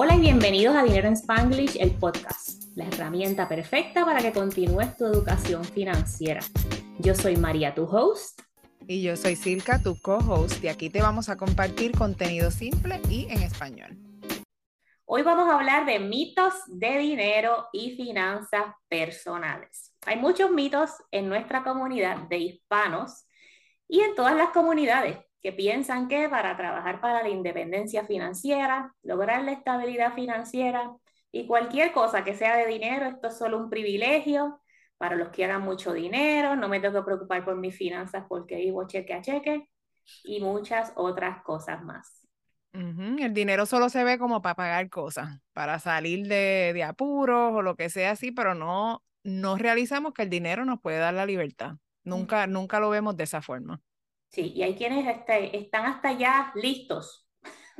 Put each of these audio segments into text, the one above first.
Hola y bienvenidos a Dinero en Spanglish, el podcast, la herramienta perfecta para que continúes tu educación financiera. Yo soy María, tu host. Y yo soy Silka, tu co-host, y aquí te vamos a compartir contenido simple y en español. Hoy vamos a hablar de mitos de dinero y finanzas personales. Hay muchos mitos en nuestra comunidad de hispanos y en todas las comunidades que piensan que para trabajar para la independencia financiera, lograr la estabilidad financiera y cualquier cosa que sea de dinero, esto es solo un privilegio para los que hagan mucho dinero, no me tengo que preocupar por mis finanzas porque vivo cheque a cheque y muchas otras cosas más. El dinero solo se ve como para pagar cosas, para salir de, de, apuros o lo que sea así, pero no, no realizamos que el dinero nos puede dar la libertad. Nunca, nunca lo vemos de esa forma. Sí, y hay quienes este, están hasta ya listos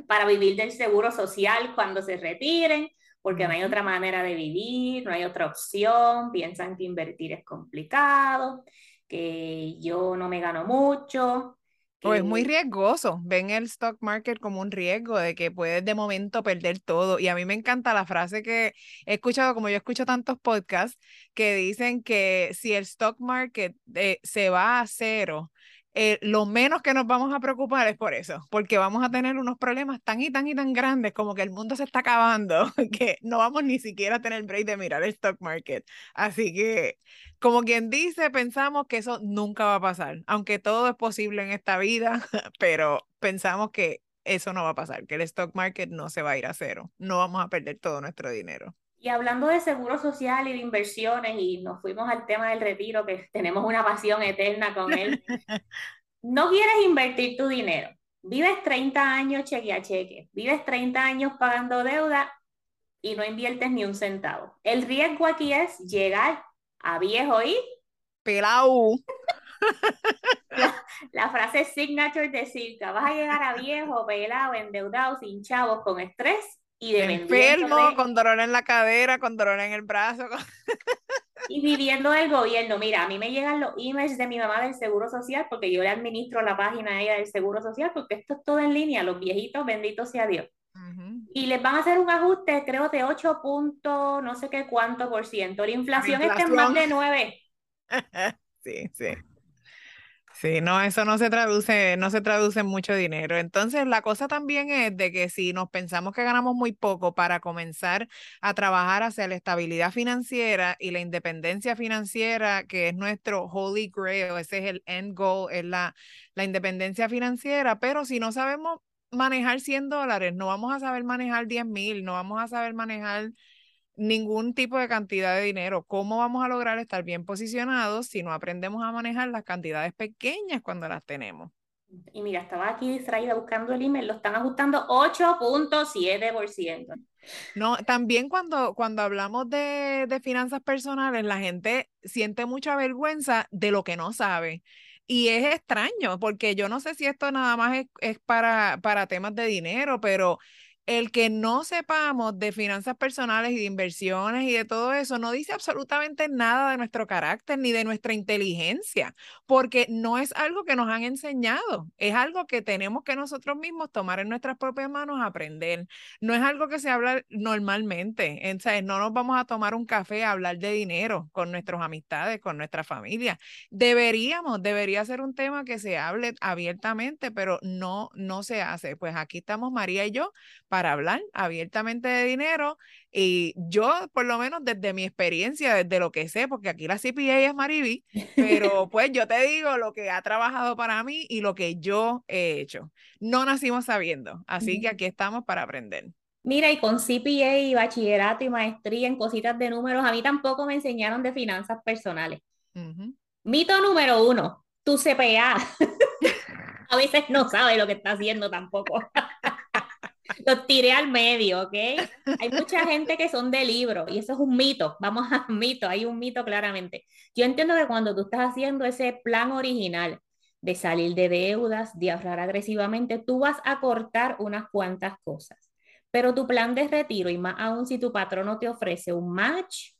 para vivir del seguro social cuando se retiren, porque no hay otra manera de vivir, no hay otra opción, piensan que invertir es complicado, que yo no me gano mucho. O es muy riesgoso, ven el stock market como un riesgo de que puedes de momento perder todo. Y a mí me encanta la frase que he escuchado, como yo escucho tantos podcasts, que dicen que si el stock market eh, se va a cero, eh, lo menos que nos vamos a preocupar es por eso, porque vamos a tener unos problemas tan y tan y tan grandes como que el mundo se está acabando, que no vamos ni siquiera a tener break de mirar el stock market. Así que, como quien dice, pensamos que eso nunca va a pasar, aunque todo es posible en esta vida, pero pensamos que eso no va a pasar, que el stock market no se va a ir a cero, no vamos a perder todo nuestro dinero. Y hablando de seguro social y de inversiones, y nos fuimos al tema del retiro, que tenemos una pasión eterna con él, no quieres invertir tu dinero. Vives 30 años cheque a cheque, vives 30 años pagando deuda y no inviertes ni un centavo. El riesgo aquí es llegar a viejo y... Pelao. La, la, frase signature de Circa, vas a llegar a viejo, pelado, endeudado, sin chavos, con estrés y de enfermo, con dolor en la cadera, con dolor en el brazo. Y viviendo del gobierno, mira, a mí me llegan los emails de mi mamá del Seguro Social porque yo le administro la página a ella del Seguro Social porque esto es todo en línea, los viejitos, bendito sea Dios. Y les van a hacer un ajuste, creo, de 8 puntos, no sé qué cuánto por ciento. La inflación, inflación. está en más de 9. sí, sí. Sí, no, eso no se traduce, no se traduce en mucho dinero. Entonces, la cosa también es de que si nos pensamos que ganamos muy poco para comenzar a trabajar hacia la estabilidad financiera y la independencia financiera, que es nuestro holy grail, ese es el end goal, es la, la independencia financiera, pero si no sabemos manejar 100 dólares, no vamos a saber manejar 10 mil, no vamos a saber manejar ningún tipo de cantidad de dinero. ¿Cómo vamos a lograr estar bien posicionados si no aprendemos a manejar las cantidades pequeñas cuando las tenemos? Y mira, estaba aquí distraída buscando el email, lo están ajustando 8.7%. No, también cuando, cuando hablamos de, de finanzas personales, la gente siente mucha vergüenza de lo que no sabe. Y es extraño, porque yo no sé si esto nada más es, es para, para temas de dinero, pero el que no sepamos de finanzas personales y de inversiones y de todo eso no dice absolutamente nada de nuestro carácter ni de nuestra inteligencia, porque no es algo que nos han enseñado, es algo que tenemos que nosotros mismos tomar en nuestras propias manos, aprender. No es algo que se habla normalmente, ¿sabes? no nos vamos a tomar un café a hablar de dinero con nuestras amistades, con nuestra familia. Deberíamos, debería ser un tema que se hable abiertamente, pero no, no se hace. Pues aquí estamos María y yo para hablar abiertamente de dinero y yo, por lo menos desde mi experiencia, desde lo que sé, porque aquí la CPA es Mariby, pero pues yo te digo lo que ha trabajado para mí y lo que yo he hecho. No nacimos sabiendo, así que aquí estamos para aprender. Mira, y con CPA y bachillerato y maestría en cositas de números, a mí tampoco me enseñaron de finanzas personales. Mito número uno, tu CPA. a veces no sabe lo que está haciendo tampoco. Los tiré al medio, ¿ok? Hay mucha gente que son de libro y eso es un mito. Vamos a un mito, hay un mito claramente. Yo entiendo que cuando tú estás haciendo ese plan original de salir de deudas, de ahorrar agresivamente, tú vas a cortar unas cuantas cosas. Pero tu plan de retiro, y más aún si tu patrono te ofrece un match,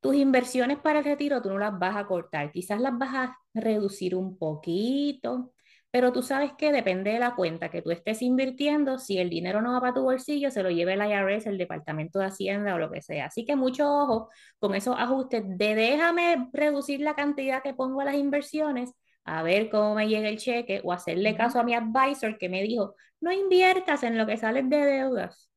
tus inversiones para el retiro tú no las vas a cortar. Quizás las vas a reducir un poquito, Pero tú sabes que depende de la cuenta que tú estés invirtiendo, si el dinero no va para tu bolsillo, se lo lleve el IRS, el Departamento de Hacienda o lo que sea. Así que mucho ojo con esos ajustes de déjame reducir la cantidad que pongo a las inversiones, a ver cómo me llega el cheque o hacerle caso a mi advisor que me dijo, no inviertas en lo que sales de deudas.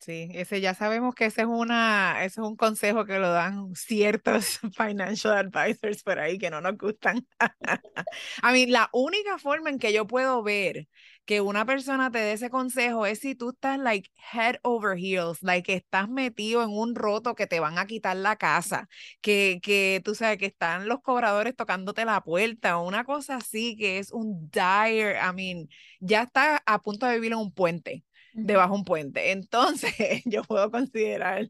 Sí, ese ya sabemos que ese es una, ese es un consejo que lo dan ciertos financial advisors por ahí que no nos gustan. a mí, la única forma en que yo puedo ver que una persona te dé ese consejo es si tú estás like head over heels, like estás metido en un roto que te van a quitar la casa, que, que tú sabes que están los cobradores tocándote la puerta o una cosa así que es un dire, I mean, ya está a punto de vivir en un puente debajo un puente. Entonces, yo puedo considerar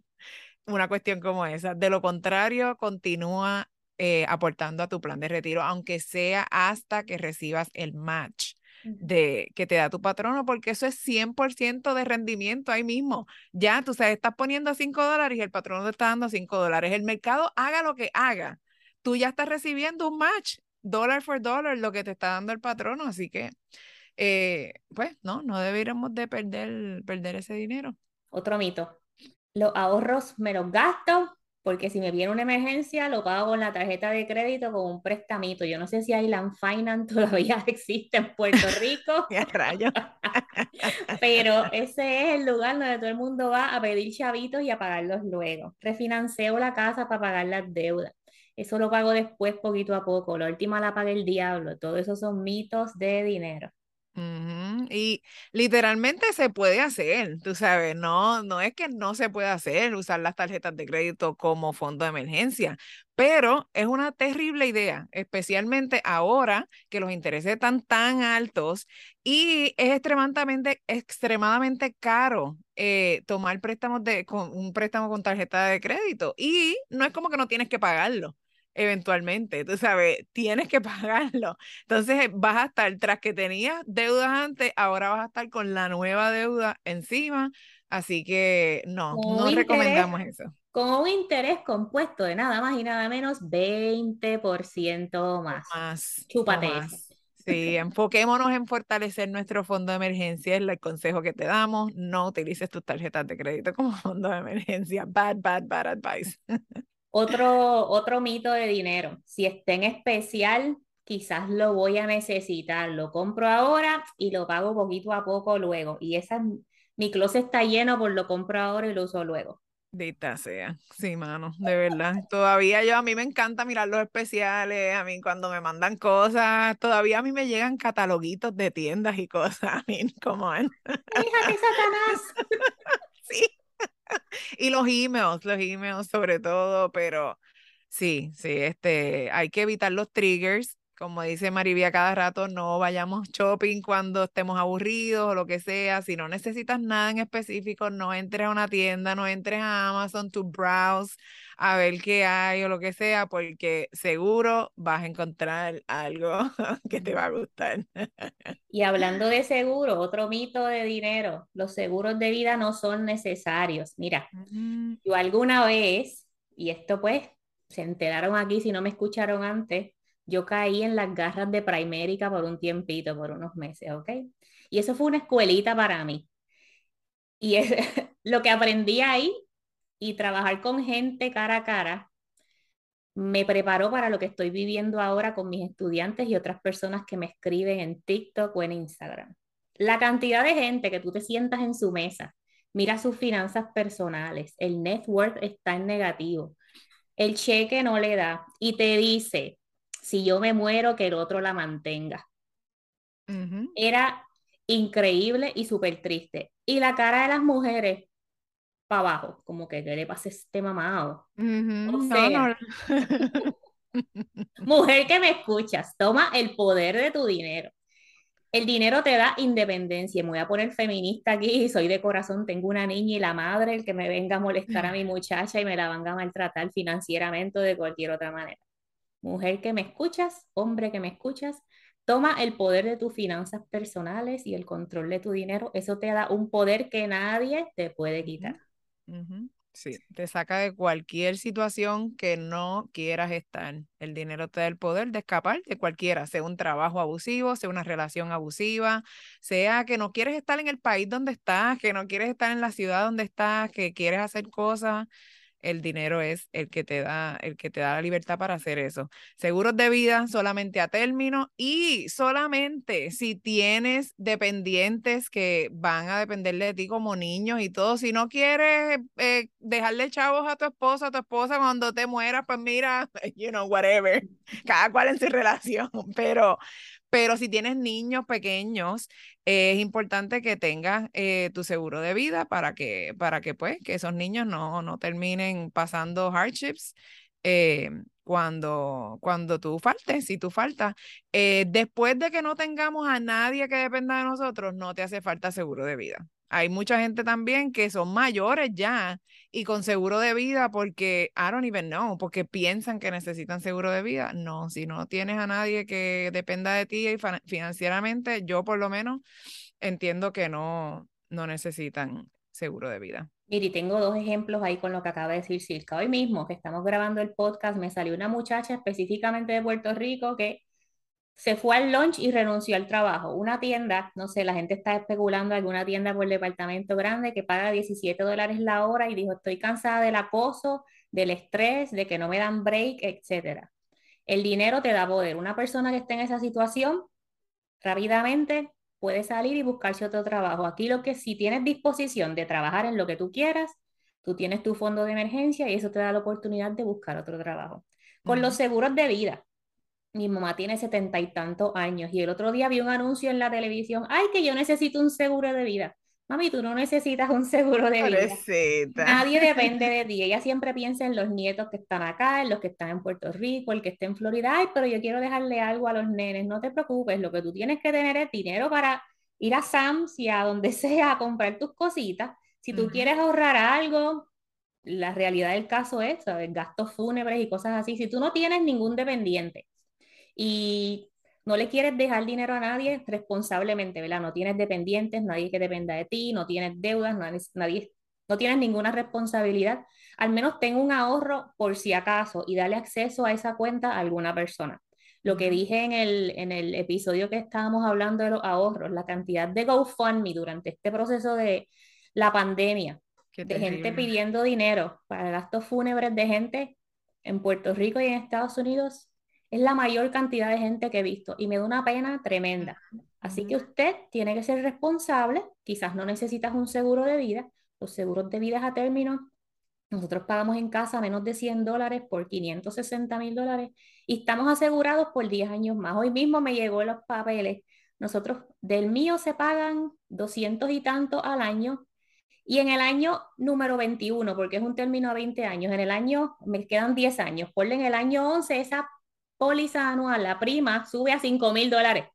una cuestión como esa. De lo contrario, continúa eh, aportando a tu plan de retiro, aunque sea hasta que recibas el match de que te da tu patrono, porque eso es 100% de rendimiento ahí mismo. Ya, tú sabes, estás poniendo 5 dólares y el patrono te está dando 5 dólares. El mercado haga lo que haga. Tú ya estás recibiendo un match, dólar por dólar, lo que te está dando el patrono. Así que eh, pues no, no deberíamos de perder, perder ese dinero. Otro mito. Los ahorros me los gasto porque si me viene una emergencia lo pago con la tarjeta de crédito con un prestamito. Yo no sé si Island Finance todavía existe en Puerto Rico. rayo. Pero ese es el lugar donde todo el mundo va a pedir chavitos y a pagarlos luego. Refinanceo la casa para pagar las deudas. Eso lo pago después poquito a poco. La última la paga el diablo. Todo eso son mitos de dinero. Y literalmente se puede hacer, tú sabes, no, no es que no se pueda hacer usar las tarjetas de crédito como fondo de emergencia, pero es una terrible idea, especialmente ahora que los intereses están tan altos y es extremadamente, extremadamente caro eh, tomar préstamos de, con, un préstamo con tarjeta de crédito y no es como que no tienes que pagarlo eventualmente, tú sabes, tienes que pagarlo. Entonces vas a estar, tras que tenías deudas antes, ahora vas a estar con la nueva deuda encima, así que no, no recomendamos eso. Con un interés compuesto de nada más y nada menos 20% más. Más. Chúpate Sí, enfoquémonos en fortalecer nuestro fondo de emergencia, es el consejo que te damos. No utilices tus tarjetas de crédito como fondo de emergencia. Bad, bad, bad advice. Otro, otro mito de dinero. Si está en especial, quizás lo voy a necesitar. Lo compro ahora y lo pago poquito a poco luego. Y esa, mi closet está lleno por lo compro ahora y lo uso luego. Dita sea, sí, mano, de verdad. Todavía yo, a mí me encanta mirar los especiales, a mí cuando me mandan cosas, todavía a mí me llegan cataloguitos de tiendas y cosas, a mí, como ven. Satanás! sí, y los emails, los emails sobre todo, pero sí, sí, este, hay que evitar los triggers. Como dice Marivia cada rato, no vayamos shopping cuando estemos aburridos o lo que sea. Si no necesitas nada en específico, no entres a una tienda, no entres a Amazon to browse a ver qué hay o lo que sea, porque seguro vas a encontrar algo que te va a gustar. Y hablando de seguro, otro mito de dinero, los seguros de vida no son necesarios. Mira, yo alguna vez, y esto pues, se enteraron aquí si no me escucharon antes, yo caí en las garras de Primérica por un tiempito, por unos meses, ¿ok? Y eso fue una escuelita para mí. Y es, lo que aprendí ahí y trabajar con gente cara a cara me preparó para lo que estoy viviendo ahora con mis estudiantes y otras personas que me escriben en TikTok o en Instagram. La cantidad de gente que tú te sientas en su mesa, mira sus finanzas personales, el net worth está en negativo, el cheque no le da y te dice, si yo me muero, que el otro la mantenga. Era increíble y súper triste. Y la cara de las mujeres para abajo, como que ¿qué le pasa a este mamado? mujer que me escuchas, toma el poder de tu dinero. El dinero te da independencia. Me voy a poner feminista aquí, soy de corazón, tengo una niña y la madre, el que me venga a molestar a mi muchacha y me la van a maltratar financieramente o de cualquier otra manera. Mujer que me escuchas, hombre que me escuchas, toma el poder de tus finanzas personales y el control de tu dinero. Eso te da un poder que nadie te puede quitar. Sí, te saca de cualquier situación que no quieras estar. El dinero te da el poder de escapar de cualquiera, sea un trabajo abusivo, sea una relación abusiva, sea que no quieres estar en el país donde estás, que no quieres estar en la ciudad donde estás, que quieres hacer cosas el dinero es el que te da, el que te da la libertad para hacer eso. Seguros de vida solamente a término y solamente si tienes dependientes que van a depender de ti como niños y todo. Si no quieres eh, dejarle chavos a tu esposa, a tu esposa cuando te mueras, pues mira, you know, whatever, cada cual en su relación, pero pero si tienes niños pequeños, es importante que tengas eh, tu seguro de vida para que, para que, pues, que esos niños no, no terminen pasando hardships. Eh, cuando, cuando tú faltes, si tú faltas, eh, después de que no tengamos a nadie que dependa de nosotros, no te hace falta seguro de vida. Hay mucha gente también que son mayores ya y con seguro de vida porque, I don't even know, porque piensan que necesitan seguro de vida. No, si no tienes a nadie que dependa de ti financieramente, yo por lo menos entiendo que no, no necesitan seguro de vida. Miri, tengo dos ejemplos ahí con lo que acaba de decir Silka. Hoy mismo que estamos grabando el podcast, me salió una muchacha específicamente de Puerto Rico que se fue al lunch y renunció al trabajo. Una tienda, no sé, la gente está especulando alguna tienda por el departamento grande que paga 17 dólares la hora y dijo, estoy cansada del acoso, del estrés, de que no me dan break, etc. El dinero te da poder. Una persona que esté en esa situación, rápidamente puede salir y buscarse otro trabajo. Aquí lo que si tienes disposición de trabajar en lo que tú quieras, tú tienes tu fondo de emergencia y eso te da la oportunidad de buscar otro trabajo. Con los seguros de vida, mi mamá tiene setenta y tantos años y el otro día vi un anuncio en la televisión, ay, que yo necesito un seguro de vida. Mami, tú no necesitas un seguro de vida. Nadie depende de ti. Ella siempre piensa en los nietos que están acá, en los que están en Puerto Rico, el que está en Florida. Ay, pero yo quiero dejarle algo a los nenes. No te preocupes, lo que tú tienes que tener es dinero para ir a Sam's y a donde sea a comprar tus cositas. Si tú quieres ahorrar algo, la realidad del caso es, ¿sabes? gastos fúnebres y cosas así. Si tú no tienes ningún dependiente, y no le quieres dejar dinero a nadie responsablemente, ¿verdad? No tienes dependientes, nadie que dependa de ti, no tienes deudas, nadie, no tienes ninguna responsabilidad. Al menos ten un ahorro por si acaso y dale acceso a esa cuenta a alguna persona. Lo que dije en el, en el episodio que estábamos hablando de los ahorros, la cantidad de GoFundMe durante este proceso de la pandemia, de gente pidiendo dinero para gastos fúnebres de gente en Puerto Rico y en Estados Unidos, es la mayor cantidad de gente que he visto y me da una pena tremenda. Así que usted tiene que ser responsable, quizás no necesitas un seguro de vida, los seguros de vida a término, nosotros pagamos en casa menos de 100 dólares por 560 mil dólares y estamos asegurados por 10 años más. Hoy mismo me llegó los papeles, nosotros del mío se pagan 200 y tanto al año y en el año número 21, porque es un término a 20 años, en el año, me quedan 10 años, por en el año 11 esa póliza anual, la prima, sube a 5 mil dólares.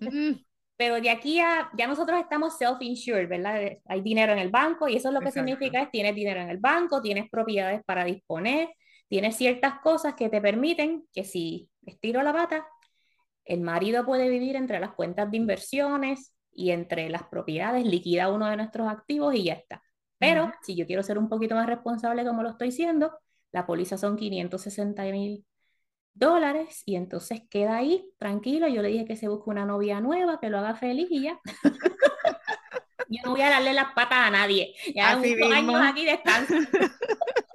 Mm. Pero de aquí a, ya nosotros estamos self-insured, ¿verdad? Hay dinero en el banco y eso es lo que significa es tienes dinero en el banco, tienes propiedades para disponer, tienes ciertas cosas que te permiten que si estiro la pata, el marido puede vivir entre las cuentas de inversiones y entre las propiedades, liquida uno de nuestros activos y ya está. Pero si yo quiero ser un poquito más responsable como lo estoy siendo, la póliza son 560 mil dólares y entonces queda ahí tranquilo. Yo le dije que se busque una novia nueva, que lo haga feliz y ya. Yo no voy a darle las patas a nadie. Ya Así años aquí descanso.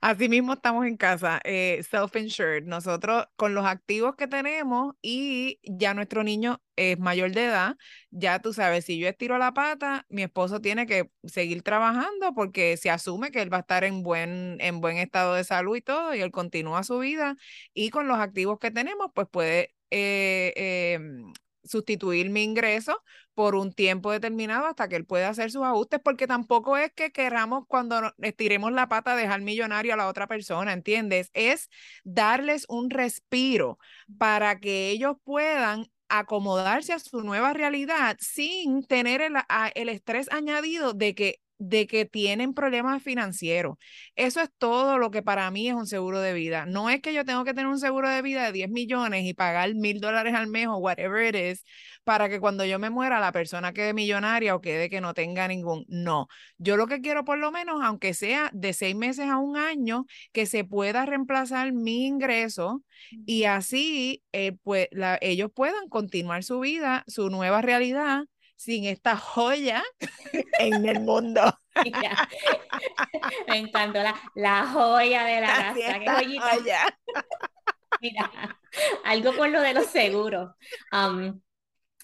Así mismo estamos en casa, eh, self-insured. Nosotros con los activos que tenemos y ya nuestro niño es mayor de edad, ya tú sabes, si yo estiro la pata, mi esposo tiene que seguir trabajando porque se asume que él va a estar en buen, en buen estado de salud y todo, y él continúa su vida. Y con los activos que tenemos, pues puede eh, em, sustituir mi ingreso por un tiempo determinado hasta que él pueda hacer sus ajustes, porque tampoco es que queramos cuando estiremos la pata dejar millonario a la otra persona, ¿entiendes? Es darles un respiro para que ellos puedan acomodarse a su nueva realidad sin tener el, el estrés añadido de que de que tienen problemas financieros. Eso es todo lo que para mí es un seguro de vida. No es que yo tengo que tener un seguro de vida de 10 millones y pagar mil dólares al mes o whatever it is para que cuando yo me muera la persona quede millonaria o quede que no tenga ningún. No, yo lo que quiero por lo menos, aunque sea de seis meses a un año, que se pueda reemplazar mi ingreso y así eh, pues, ellos puedan continuar su vida, su nueva realidad sin esta joya en el mundo. Me encantó la, joya de la casa. ¿Qué joyita? Mira, algo con lo de los seguros.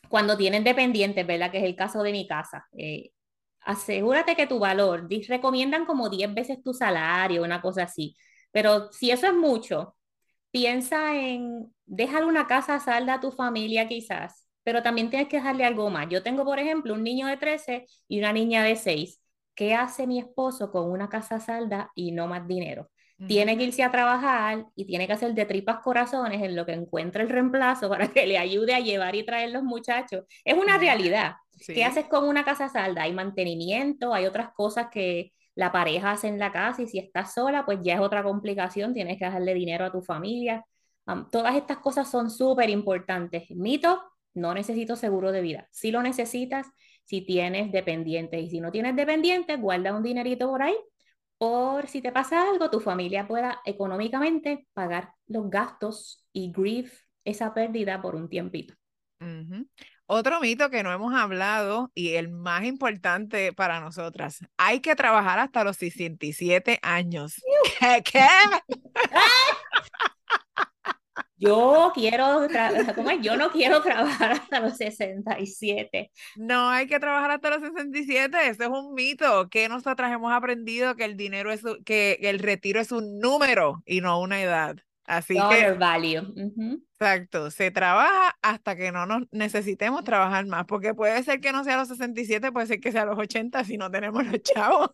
cuando tienen dependientes, ¿verdad? Que es el caso de mi casa. Eh, asegúrate que tu valor, recomiendan como 10 veces tu salario, una cosa así. Pero si eso es mucho, piensa en dejar una casa salda a tu familia quizás pero también tienes que dejarle algo más. Yo tengo, por ejemplo, un niño de 13 y una niña de 6. ¿Qué hace mi esposo con una casa salda y no más dinero? Tiene que irse a trabajar y tiene que hacer de tripas corazones en lo que encuentra el reemplazo para que le ayude a llevar y traer los muchachos. Es una realidad. ¿Qué haces con una casa salda? Hay mantenimiento, hay otras cosas que la pareja hace en la casa y si estás sola, pues ya es otra complicación, tienes que dejarle dinero a tu familia. todas estas cosas son súper importantes. Mito, no necesito seguro de vida. Si lo necesitas, si tienes dependientes y si no tienes dependientes, guarda un dinerito por ahí por si te pasa algo, tu familia pueda económicamente pagar los gastos y grief esa pérdida por un tiempito. Otro mito que no hemos hablado y el más importante para nosotras, hay que trabajar hasta los 67 años. ¿Qué? ¿Qué? Yo quiero, ¿cómo es? Yo no quiero trabajar hasta los 67. No hay que trabajar hasta los 67, eso es un mito. Que nosotras hemos aprendido que el dinero es, que el retiro es un número y no una edad. Así que. value. Exacto, se trabaja hasta que no nos necesitemos trabajar más, porque puede ser que no sea a los 67, puede ser que sea a los 80 si no tenemos los chavos.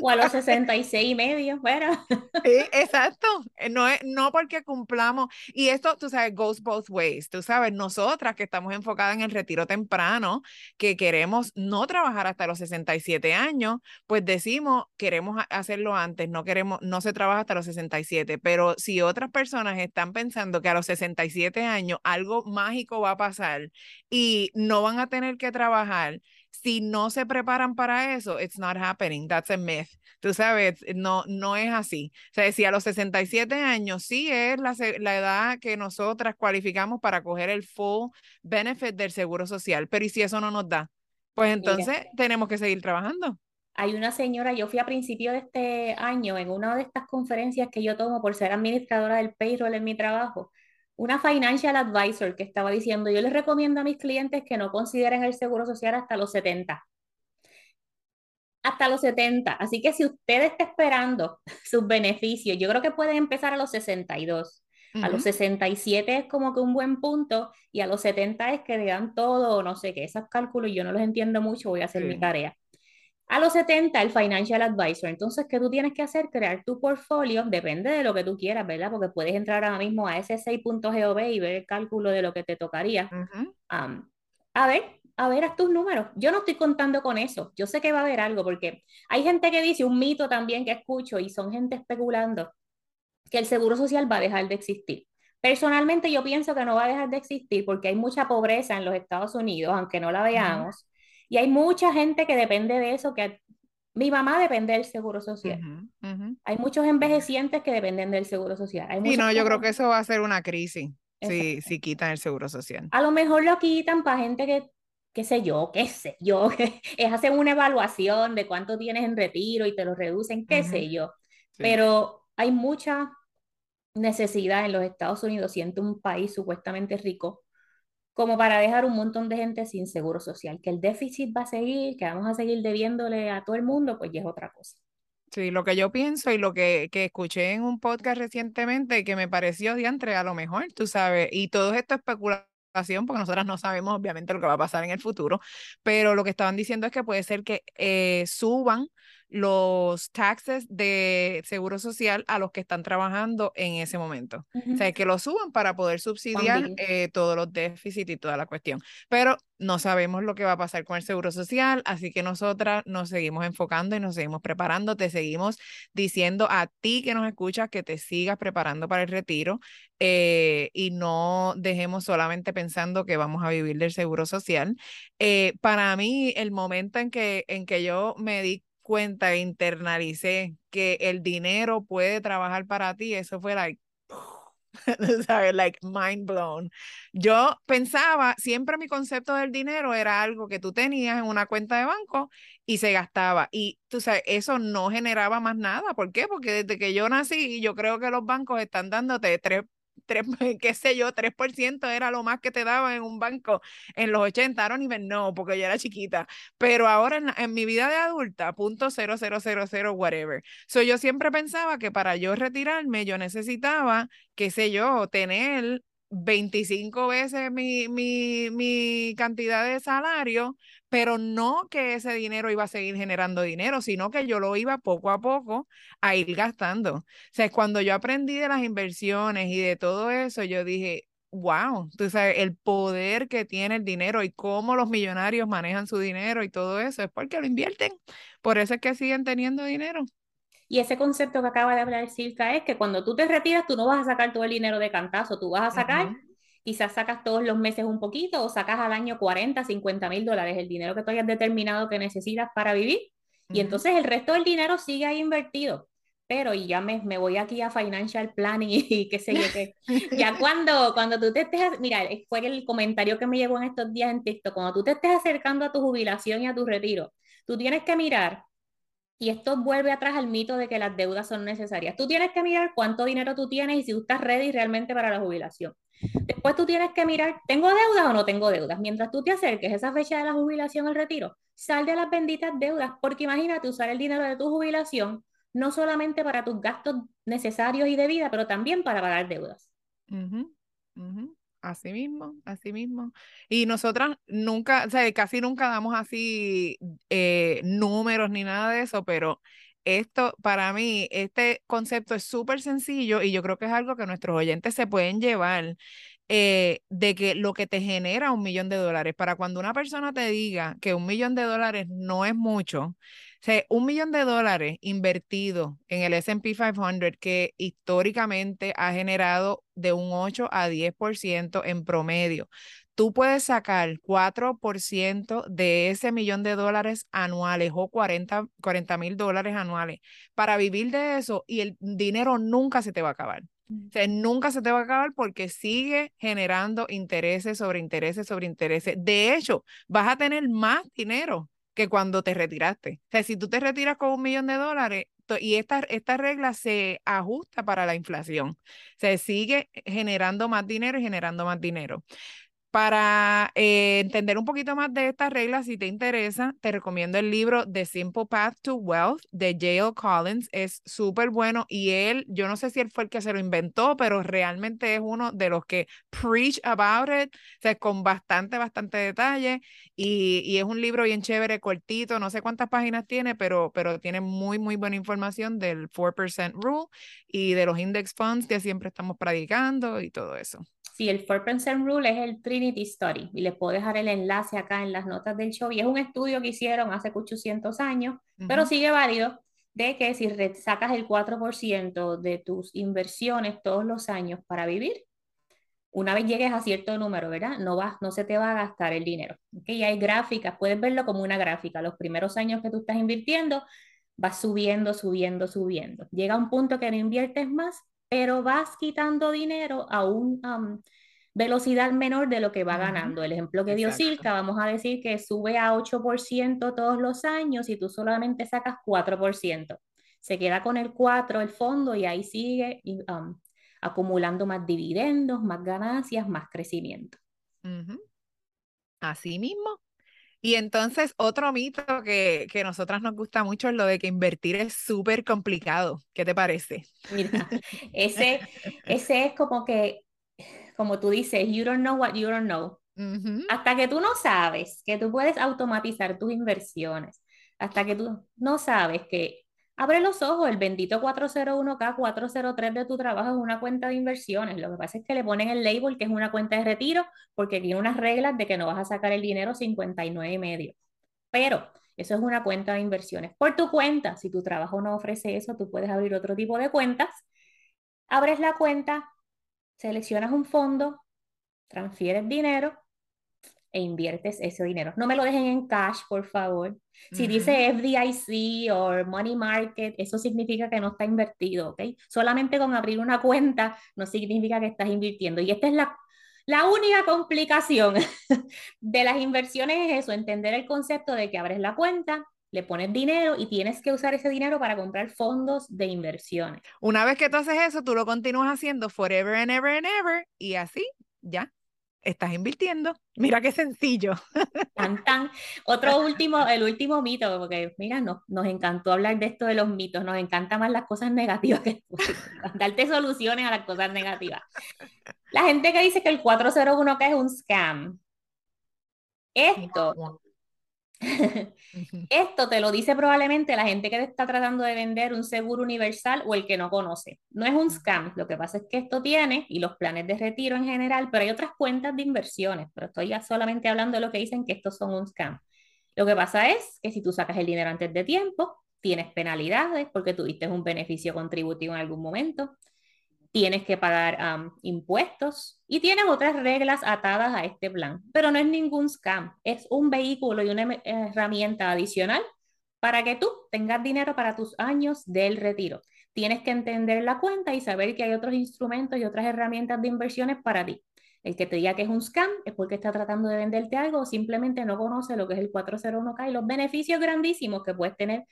O a los 66 y medio, bueno. Sí, exacto, eh, no, es, no porque cumplamos, y esto, tú sabes, goes both ways, tú sabes, nosotras que estamos enfocadas en el retiro temprano, que queremos no trabajar hasta los 67 años, pues decimos, queremos hacerlo antes, no queremos, no se trabaja hasta los 67, pero si otras personas están pensando que a los 67 años, algo mágico va a pasar y no van a tener que trabajar. Si no se preparan para eso, it's not happening. That's a myth. Tú sabes, no, no es así. O sea, si a los 67 años sí es la, la edad que nosotras cualificamos para coger el full benefit del seguro social, pero ¿y si eso no nos da? Pues entonces tenemos que seguir trabajando hay una señora, yo fui a principio de este año en una de estas conferencias que yo tomo por ser administradora del payroll en mi trabajo, una financial advisor que estaba diciendo, yo les recomiendo a mis clientes que no consideren el seguro social hasta los 70. Hasta los 70. Así que si usted está esperando sus beneficios, yo creo que pueden empezar a los 62. A los 67 es como que un buen punto y a los 70 es que le dan todo, no sé qué, esos cálculos yo no los entiendo mucho, voy a hacer mi tarea. A los 70, el Financial Advisor. Entonces, ¿qué tú tienes que hacer? Crear tu portfolio, depende de lo que tú quieras, ¿verdad? Porque puedes entrar ahora mismo a ese 6.gov y ver el cálculo de lo que te tocaría. a ver, a ver a tus números. Yo no estoy contando con eso. Yo sé que va a haber algo, porque hay gente que dice, un mito también que escucho, y son gente especulando, que el seguro social va a dejar de existir. Personalmente yo pienso que no va a dejar de existir porque hay mucha pobreza en los Estados Unidos, aunque no la veamos. Y hay mucha gente que depende de eso, que mi mamá depende del seguro social. Hay muchos envejecientes que dependen del seguro social. y no, yo creo que eso va a ser una crisis si, si quitan el seguro social. A lo mejor lo quitan para gente que, qué sé yo, qué sé yo, es hacer una evaluación de cuánto tienes en retiro y te lo reducen, qué sé yo. Pero hay mucha necesidad en los Estados Unidos, siendo un país supuestamente rico, como para dejar un montón de gente sin seguro social. Que el déficit va a seguir, que vamos a seguir debiéndole a todo el mundo, pues ya es otra cosa. Sí, lo que yo pienso y lo que, que escuché en un podcast recientemente que me pareció diantre a lo mejor, tú sabes, y todo esto es especulación porque nosotras no sabemos obviamente lo que va a pasar en el futuro, pero lo que estaban diciendo es que puede ser que eh, suban los taxes de seguro social a los que están trabajando en ese momento. O sea, que lo suban para poder subsidiar eh, todos los déficits y toda la cuestión. Pero no sabemos lo que va a pasar con el seguro social, así que nosotras nos seguimos enfocando y nos seguimos preparando. Te seguimos diciendo a ti que nos escuchas que te sigas preparando para el retiro eh, y no dejemos solamente pensando que vamos a vivir del seguro social. Eh, para mí, el momento en que, en que yo me di cuenta internalicé que el dinero puede trabajar para ti, eso fue like, like mind blown. Yo pensaba, siempre mi concepto del dinero era algo que tú tenías en una cuenta de banco y se gastaba. Y tú sabes, eso no generaba más nada. ¿Por qué? Porque desde que yo nací, yo creo que los bancos están dándote tres 3, qué sé yo, 3% era lo más que te daban en un banco en los 80, I don't even know, porque yo era chiquita, pero ahora en, mi vida de adulta, punto 0000, whatever. So yo siempre pensaba que para yo retirarme, yo necesitaba, qué sé yo, tener 25 veces mi, mi, mi cantidad de salario, pero no que ese dinero iba a seguir generando dinero, sino que yo lo iba poco a poco a ir gastando. O sea, cuando yo aprendí de las inversiones y de todo eso, yo dije, wow, tú sabes, el poder que tiene el dinero y cómo los millonarios manejan su dinero y todo eso, es porque lo invierten. Por eso es que siguen teniendo dinero. Y ese concepto que acaba de hablar Silka es que cuando tú te retiras, tú no vas a sacar todo el dinero de cantazo, tú vas a sacar, quizás sacas todos los meses un poquito o sacas al año 40, 50 mil dólares, el dinero que tú hayas determinado que necesitas para vivir. Y entonces el resto del dinero sigue ahí invertido. Pero, y ya me, me voy aquí a financial planning y, qué sé yo qué. ya cuando, cuando tú te estés, mira, fue el comentario que me llegó en estos días en TikTok, cuando tú te estés acercando a tu jubilación y a tu retiro, tú tienes que mirar y esto vuelve atrás al mito de que las deudas son necesarias. Tú tienes que mirar cuánto dinero tú tienes y si tú estás ready realmente para la jubilación. Después tú tienes que mirar, ¿tengo deudas o no tengo deudas? Mientras tú te acerques a esa fecha de la jubilación al retiro, sal de las benditas deudas, porque imagínate usar el dinero de tu jubilación no solamente para tus gastos necesarios y de vida, pero también para pagar deudas. Así mismo, así mismo. Y nosotras nunca, o sea, casi nunca damos así eh, números ni nada de eso, pero esto, para mí, este concepto es súper sencillo y yo creo que es algo que nuestros oyentes se pueden llevar eh, de que lo que te genera un millón de dólares, para cuando una persona te diga que un millón de dólares no es mucho, sea, un millón de dólares invertido en el SP 500 que históricamente ha generado de un 8 a 10% en promedio. Tú puedes sacar 4% de ese millón de dólares anuales o 40 mil dólares anuales para vivir de eso y el dinero nunca se te va a acabar. O sea, nunca se te va a acabar porque sigue generando intereses sobre intereses sobre intereses. De hecho, vas a tener más dinero que cuando te retiraste. O sea, si tú te retiras con un millón de dólares y esta, regla se ajusta para la inflación, se sigue generando más dinero y generando más dinero. Para eh, entender un poquito más de estas reglas, si te interesa, te recomiendo el libro The Simple Path to Wealth de J.L. Collins. Es súper bueno y él, yo no sé si él fue el que se lo inventó, pero realmente es uno de los que preach about it, o sea, con bastante, bastante detalle. Y, y, es un libro bien chévere, cortito, no sé cuántas páginas tiene, pero, pero tiene muy, muy buena información del 4% Rule y de los index funds que siempre estamos predicando y todo eso. Sí, el 4% Rule es el Trinity Study y les puedo dejar el enlace acá en las notas del show. Y es un estudio que hicieron hace 800 años, pero sigue válido de que si sacas el 4% de tus inversiones todos los años para vivir, una vez llegues a cierto número, ¿verdad? No, vas, no se te va a gastar el dinero. ¿okay? Y hay gráficas, puedes verlo como una gráfica. Los primeros años que tú estás invirtiendo, vas subiendo, subiendo, subiendo. Llega un punto que no inviertes más pero vas quitando dinero a una velocidad menor de lo que va ganando. El ejemplo que dio Silka, vamos a decir que sube a 8% todos los años y tú solamente sacas 4%. Se queda con el 4 el fondo y ahí sigue acumulando más dividendos, más ganancias, más crecimiento. Así mismo. Y entonces otro mito que, que nosotras nos gusta mucho es lo de que invertir es súper complicado. ¿Qué te parece? Mira, ese, ese es como que, como tú dices, you don't know what you don't know. Hasta que tú no sabes que tú puedes automatizar tus inversiones, hasta que tú no sabes que abre los ojos, el bendito 401k, 403 de tu trabajo es una cuenta de inversiones. Lo que pasa es que le ponen el label que es una cuenta de retiro porque tiene unas reglas de que no vas a sacar el dinero 59 y medio. Pero eso es una cuenta de inversiones. Por tu cuenta, si tu trabajo no ofrece eso, tú puedes abrir otro tipo de cuentas. Abres la cuenta, seleccionas un fondo, transfieres dinero e inviertes ese dinero. No me lo dejen en cash, por favor. Si dice FDIC o Money Market, eso significa que no está invertido, ¿ok? Solamente con abrir una cuenta no significa que estás invirtiendo. Y esta es la, la única complicación de las inversiones, es eso, entender el concepto de que abres la cuenta, le pones dinero y tienes que usar ese dinero para comprar fondos de inversiones. Una vez que tú haces eso, tú lo continúas haciendo forever and ever and ever y así ya estás invirtiendo. Mira qué sencillo. Tan, tan. Otro último, el último mito, porque mira, nos, nos encantó hablar de esto de los mitos, nos encanta más las cosas negativas que darte soluciones a las cosas negativas. La gente que dice que el 401 k es un scam. Esto Esto te lo dice probablemente la gente que te está tratando de vender un seguro universal o el que no conoce. No es un scam, lo que pasa es que esto tiene, y los planes de retiro en general, pero hay otras cuentas de inversiones, pero estoy ya solamente hablando de lo que dicen que estos son un scam. Lo que pasa es que si tú sacas el dinero antes de tiempo, tienes penalidades porque tuviste un beneficio contributivo en algún momento tienes que pagar impuestos y tienes otras reglas atadas a este plan. Pero no es ningún scam, es un vehículo y una herramienta adicional para que tú tengas dinero para tus años del retiro. Tienes que entender la cuenta y saber que hay otros instrumentos y otras herramientas de inversiones para ti. El que te diga que es un scam es porque está tratando de venderte algo o simplemente no conoce lo que es el 401k y los beneficios grandísimos que puedes tener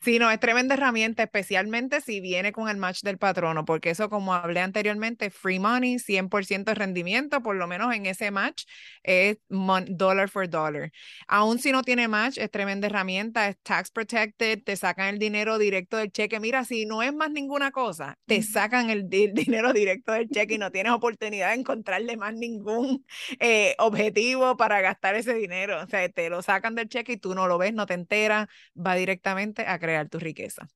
Sí, no, es tremenda herramienta, especialmente si viene con el match del patrono, porque eso, como hablé anteriormente, free money, 100% de rendimiento, por lo menos en ese match, es dollar for dollar. Aún si no tiene match, es tremenda herramienta, es tax protected, te sacan el dinero directo del cheque. Mira, si no es más ninguna cosa, te sacan el, dinero directo del cheque y no tienes oportunidad de encontrarle más ningún eh, objetivo para gastar ese dinero. O sea, te lo sacan del cheque y tú no lo ves, no te enteras, va directamente a crear tu riqueza.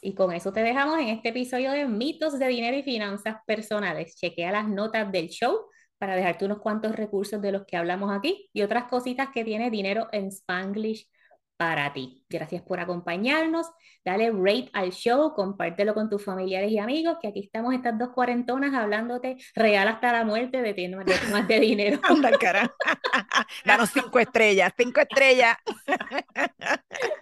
Y con eso te dejamos en este episodio de mitos de dinero y finanzas personales. Chequea las notas del show para dejarte unos cuantos recursos de los que hablamos aquí y otras cositas que tiene dinero en Spanglish para ti. Gracias por acompañarnos. Dale rate al show, compártelo con tus familiares y amigos, que aquí estamos estas dos cuarentonas hablándote real hasta la muerte de temas de, de dinero. Anda, cara. Danos cinco estrellas, cinco estrellas.